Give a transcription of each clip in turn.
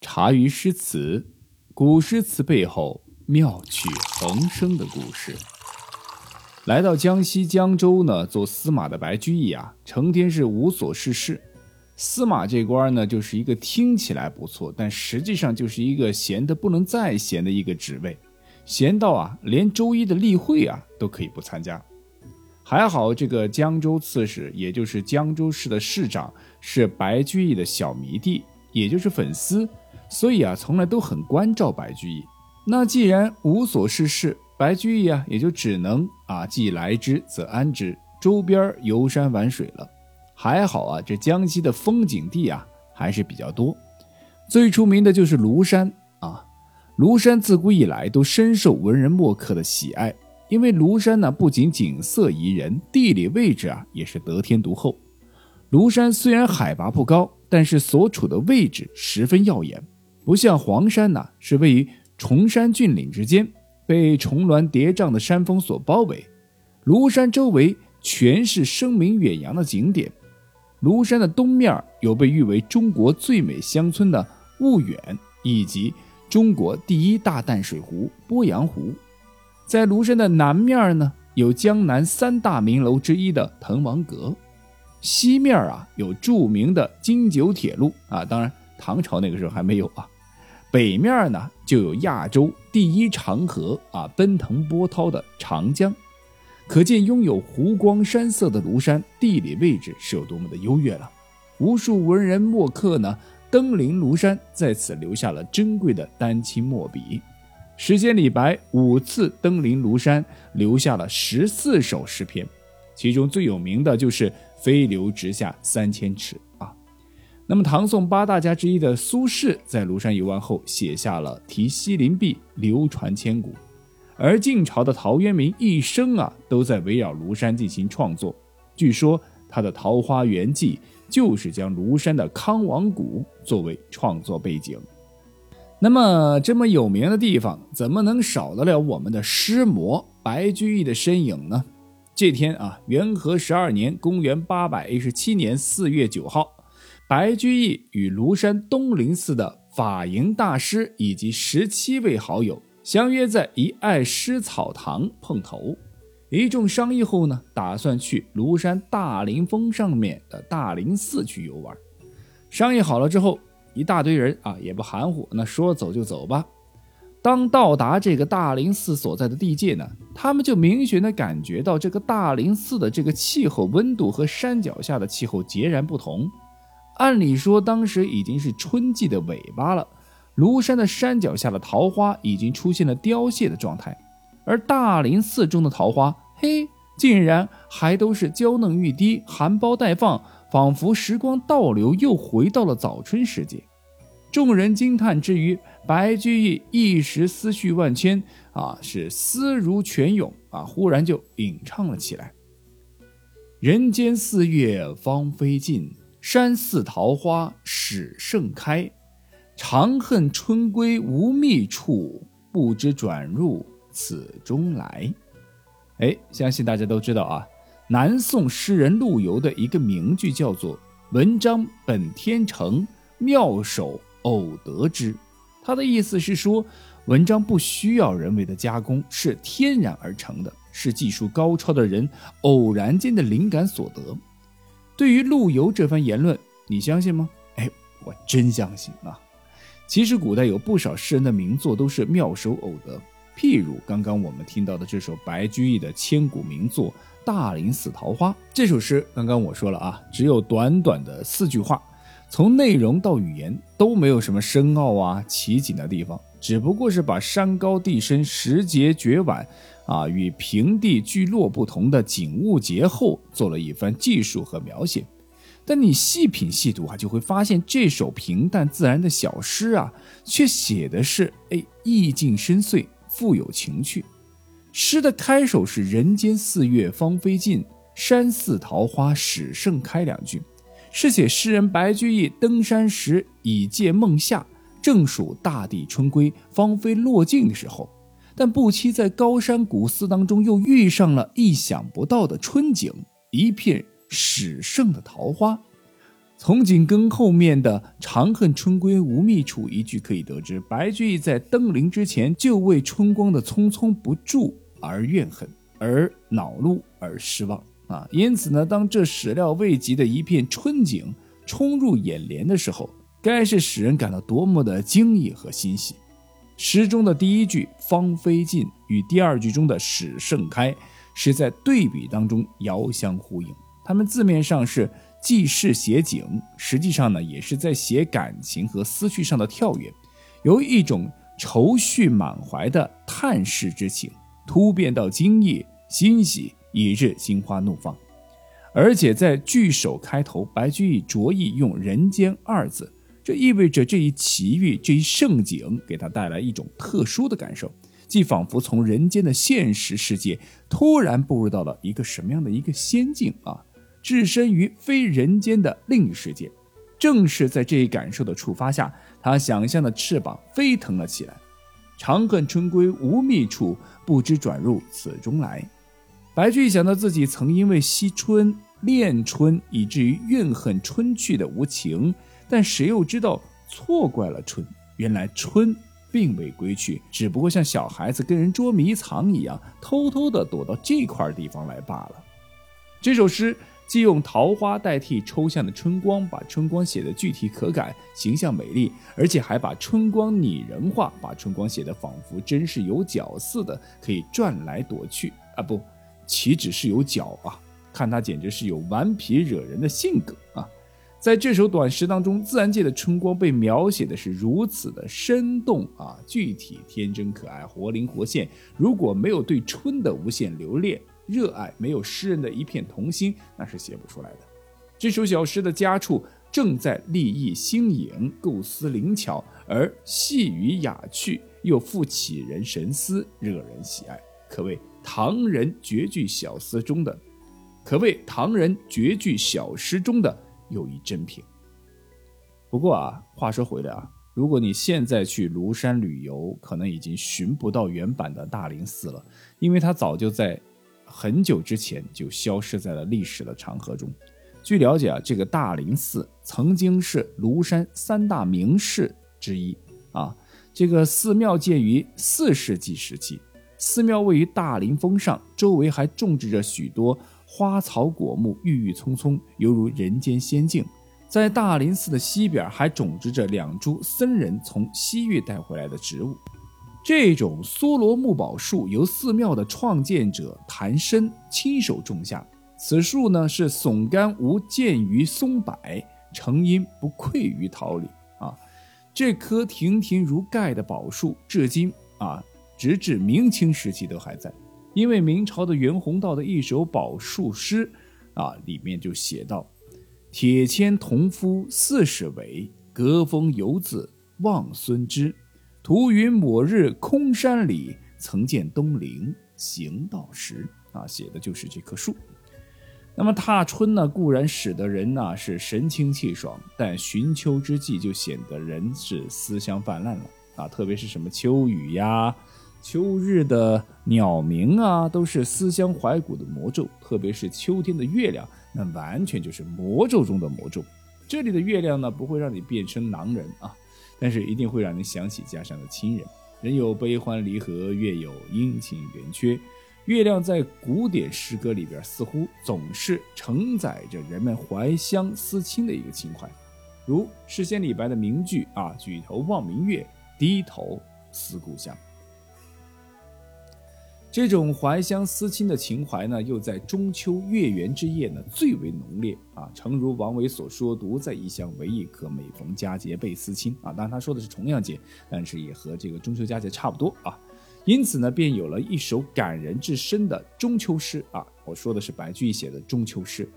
茶余诗词，古诗词背后妙趣横生的故事。来到江西江州呢，做司马的白居易啊，成天是无所事事。司马这官呢，就是一个听起来不错，但实际上就是一个闲得不能再闲的一个职位，闲到啊，连周一的例会啊都可以不参加。还好这个江州刺史，也就是江州市的市长，是白居易的小迷弟，也就是粉丝。所以啊，从来都很关照白居易。那既然无所事事，白居易啊也就只能啊既来之则安之，周边游山玩水了。还好啊，这江西的风景地啊还是比较多，最出名的就是庐山啊。庐山自古以来都深受文人墨客的喜爱，因为庐山呢不仅景色宜人，地理位置啊也是得天独厚。庐山虽然海拔不高，但是所处的位置十分耀眼。不像黄山呐，是位于崇山峻岭之间，被重峦叠嶂的山峰所包围。庐山周围全是声名远扬的景点。庐山的东面有被誉为中国最美乡村的婺源，以及中国第一大淡水湖鄱阳湖。在庐山的南面呢，有江南三大名楼之一的滕王阁。西面啊，有著名的京九铁路啊，当然唐朝那个时候还没有啊。北面呢，就有亚洲第一长河啊，奔腾波涛的长江，可见拥有湖光山色的庐山地理位置是有多么的优越了。无数文人墨客呢，登临庐山，在此留下了珍贵的丹青墨笔。诗仙李白五次登临庐山，留下了十四首诗篇，其中最有名的就是“飞流直下三千尺”。那么，唐宋八大家之一的苏轼在庐山游玩后，写下了题西林壁，流传千古。而晋朝的陶渊明一生啊，都在围绕庐山进行创作。据说他的《桃花源记》就是将庐山的康王谷作为创作背景。那么，这么有名的地方，怎么能少得了我们的诗魔白居易的身影呢？这天啊，元和十二年，公元八百一十七年四月九号。白居易与庐山东林寺的法营大师以及十七位好友相约在一爱诗草堂碰头，一众商议后呢，打算去庐山大林峰上面的大林寺去游玩。商议好了之后，一大堆人啊也不含糊，那说走就走吧。当到达这个大林寺所在的地界呢，他们就明显的感觉到这个大林寺的这个气候温度和山脚下的气候截然不同。按理说，当时已经是春季的尾巴了，庐山的山脚下的桃花已经出现了凋谢的状态，而大林寺中的桃花，嘿，竟然还都是娇嫩欲滴、含苞待放，仿佛时光倒流，又回到了早春时节。众人惊叹之余，白居易一时思绪万千啊，是思如泉涌啊，忽然就吟唱了起来：“人间四月芳菲尽。”山寺桃花始盛开，长恨春归无觅处，不知转入此中来。哎，相信大家都知道啊，南宋诗人陆游的一个名句叫做“文章本天成，妙手偶得之”。他的意思是说，文章不需要人为的加工，是天然而成的，是技术高超的人偶然间的灵感所得。对于陆游这番言论，你相信吗？哎，我真相信啊！其实古代有不少诗人的名作都是妙手偶得，譬如刚刚我们听到的这首白居易的千古名作《大林寺桃花》。这首诗刚刚我说了啊，只有短短的四句话，从内容到语言都没有什么深奥啊奇景的地方，只不过是把山高地深、时节绝晚。啊，与平地聚落不同的景物节后，做了一番记述和描写。但你细品细读啊，就会发现这首平淡自然的小诗啊，却写的是哎意境深邃，富有情趣。诗的开首是“人间四月芳菲尽，山寺桃花始盛开”两句，是写诗人白居易登山时已借梦夏，正属大地春归、芳菲落尽的时候。但不期在高山古寺当中，又遇上了意想不到的春景，一片始盛的桃花。从紧跟后面的“长恨春归无觅处”一句可以得知，白居易在登临之前就为春光的匆匆不住而怨恨，而恼怒，而失望啊！因此呢，当这始料未及的一片春景冲入眼帘的时候，该是使人感到多么的惊异和欣喜。诗中的第一句“芳菲尽”与第二句中的“始盛开”是在对比当中遥相呼应，他们字面上是。记事写景，实际上呢，也是在写感情和思绪上的跳跃，由一种愁绪满怀的叹世之情，突变到惊异、欣喜，以致心花怒放。而且在句首开头，白居易着意用“人间”二字，这意味着这一奇遇、这一盛景，给他带来一种特殊的感受，既仿佛从人间的现实世界突然步入到了一个什么样的一个仙境啊！置身于非人间的另一世界，正是在这一感受的触发下，他想象的翅膀飞腾了起来。长恨春归无觅处，不知转入此中来。白居易想到自己曾因为惜春恋春，以至于怨恨春去的无情，但谁又知道错怪了春？原来春并未归去，只不过像小孩子跟人捉迷藏一样，偷偷的躲到这块地方来罢了。这首诗。既用桃花代替抽象的春光，把春光写得具体可感、形象美丽，而且还把春光拟人化，把春光写得仿佛真是有角似的，可以转来躲去啊！不，岂止是有角啊？看他简直是有顽皮惹人的性格啊！在这首短诗当中，自然界的春光被描写的是如此的生动啊，具体、天真、可爱、活灵活现。如果没有对春的无限留恋，热爱没有诗人的一片童心，那是写不出来的。这首小诗的佳处正在立意新颖，构思灵巧，而细语雅趣，又富启人神思，惹人喜爱，可谓唐人绝句小诗中的，可谓唐人绝句小诗中的又一珍品。不过啊，话说回来啊，如果你现在去庐山旅游，可能已经寻不到原版的大林寺了，因为它早就在。很久之前就消失在了历史的长河中。据了解啊，这个大林寺曾经是庐山三大名寺之一啊。这个寺庙建于四世纪时期，寺庙位于大林峰上，周围还种植着许多花草果木，郁郁葱葱，犹如人间仙境。在大林寺的西边还种植着两株僧人从西域带回来的植物。这种梭罗木宝树由寺庙的创建者谭深亲手种下。此树呢是耸干无见于松柏，成荫不愧于桃李啊。这棵亭亭如盖的宝树，至今啊，直至明清时期都还在。因为明朝的袁宏道的一首宝树诗啊，里面就写道：“铁签同夫四十围，隔风犹自望孙枝。”涂云抹日空山里，曾见东陵行道时。啊，写的就是这棵树。那么踏春呢，固然使得人呢是神清气爽，但寻秋之际就显得人是思乡泛滥了。啊，特别是什么秋雨呀、秋日的鸟鸣啊，都是思乡怀古的魔咒。特别是秋天的月亮，那完全就是魔咒中的魔咒。这里的月亮呢，不会让你变成狼人啊。但是一定会让人想起家乡的亲人。人有悲欢离合，月有阴晴圆缺。月亮在古典诗歌里边，似乎总是承载着人们怀乡思亲的一个情怀。如诗仙李白的名句啊：“举头望明月，低头思故乡。”这种怀乡思亲的情怀呢，又在中秋月圆之夜呢最为浓烈啊。诚如王维所说：“独在异乡为异客，每逢佳节倍思亲。”啊，当然他说的是重阳节，但是也和这个中秋佳节差不多啊。因此呢，便有了一首感人至深的中秋诗啊。我说的是白居易写的中秋诗。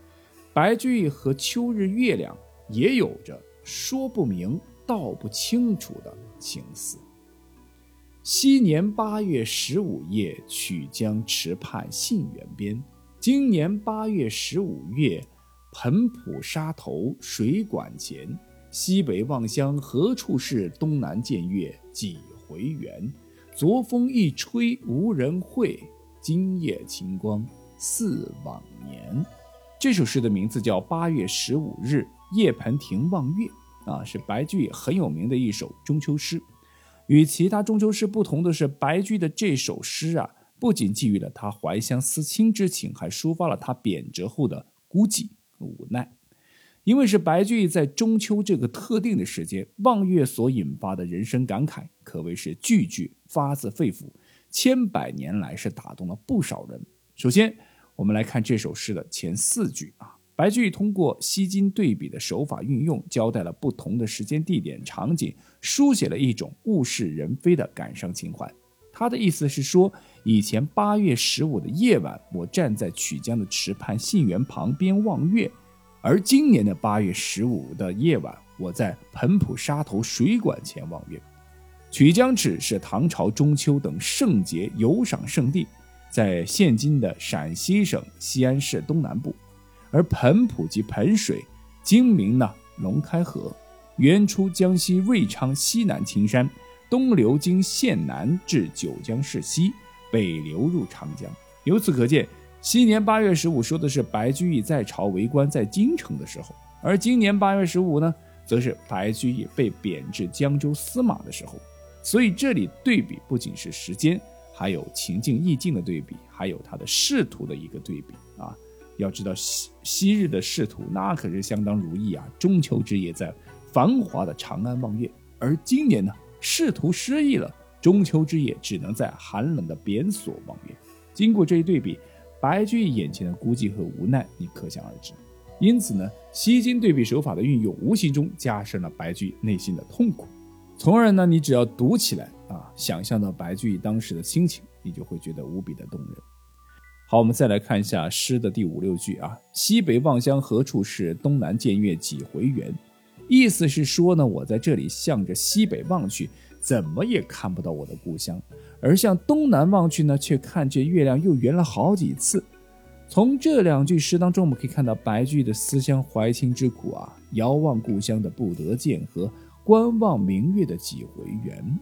白居易和秋日月亮也有着说不明道不清楚的情思。昔年八月十五夜，曲江池畔杏园边。今年八月十五月，彭浦沙头水馆前。西北望乡何处是？东南见月几回圆？昨风一吹无人会，今夜晴光似往年。这首诗的名字叫《八月十五日》，夜盆庭望月》啊，是白居易很有名的一首中秋诗。与其他中秋诗不同的是，白居易的这首诗啊，不仅寄予了他怀乡思亲之情，还抒发了他贬谪后的孤寂和无奈。因为是白居易在中秋这个特定的时间望月所引发的人生感慨，可谓是句句发自肺腑，千百年来是打动了不少人。首先，我们来看这首诗的前四句啊，白居易通过西金对比的手法运用，交代了不同的时间、地点、场景，书写了一种物是人非的感伤情怀。他的意思是说，以前八月十五的夜晚，我站在曲江的池畔杏园旁边望月。而今年的八月十五的夜晚，我在彭浦沙头水馆前望月。曲江池是唐朝中秋等盛节游赏胜地，在现今的陕西省西安市东南部。而彭浦及彭水，今名呢龙开河，源出江西瑞昌西南青山，东流经县南至九江市西，北流入长江。由此可见。昔年八月十五说的是白居易在朝为官在京城的时候，而今年八月十五呢，则是白居易被贬至江州司马的时候。所以这里对比不仅是时间，还有情境意境的对比，还有他的仕途的一个对比啊。要知道昔昔日的仕途那可是相当如意啊，中秋之夜在繁华的长安望月，而今年呢，仕途失意了，中秋之夜只能在寒冷的贬所望月。经过这一对比。白居易眼前的孤寂和无奈，你可想而知。因此呢，西京对比手法的运用，无形中加深了白居易内心的痛苦。从而呢，你只要读起来啊，想象到白居易当时的心情，你就会觉得无比的动人。好，我们再来看一下诗的第五六句啊：“西北望乡何处是？东南见月几回圆。”意思是说呢，我在这里向着西北望去。怎么也看不到我的故乡，而向东南望去呢，却看见月亮又圆了好几次。从这两句诗当中，我们可以看到白居易的思乡怀亲之苦啊，遥望故乡的不得见和观望明月的几回圆，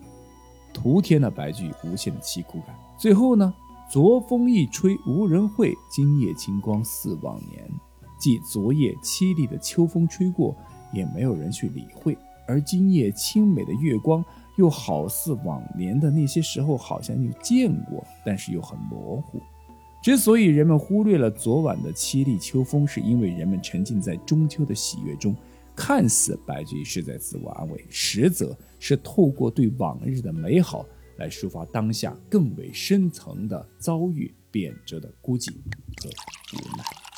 徒添了白居易无限的凄苦感。最后呢，昨风一吹无人会，今夜清光似往年。即昨夜凄厉的秋风吹过，也没有人去理会，而今夜清美的月光。又好似往年的那些时候，好像又见过，但是又很模糊。之所以人们忽略了昨晚的凄厉秋风，是因为人们沉浸在中秋的喜悦中，看似白居易是在自我安慰，实则是透过对往日的美好来抒发当下更为深层的遭遇、贬谪的孤寂和无奈。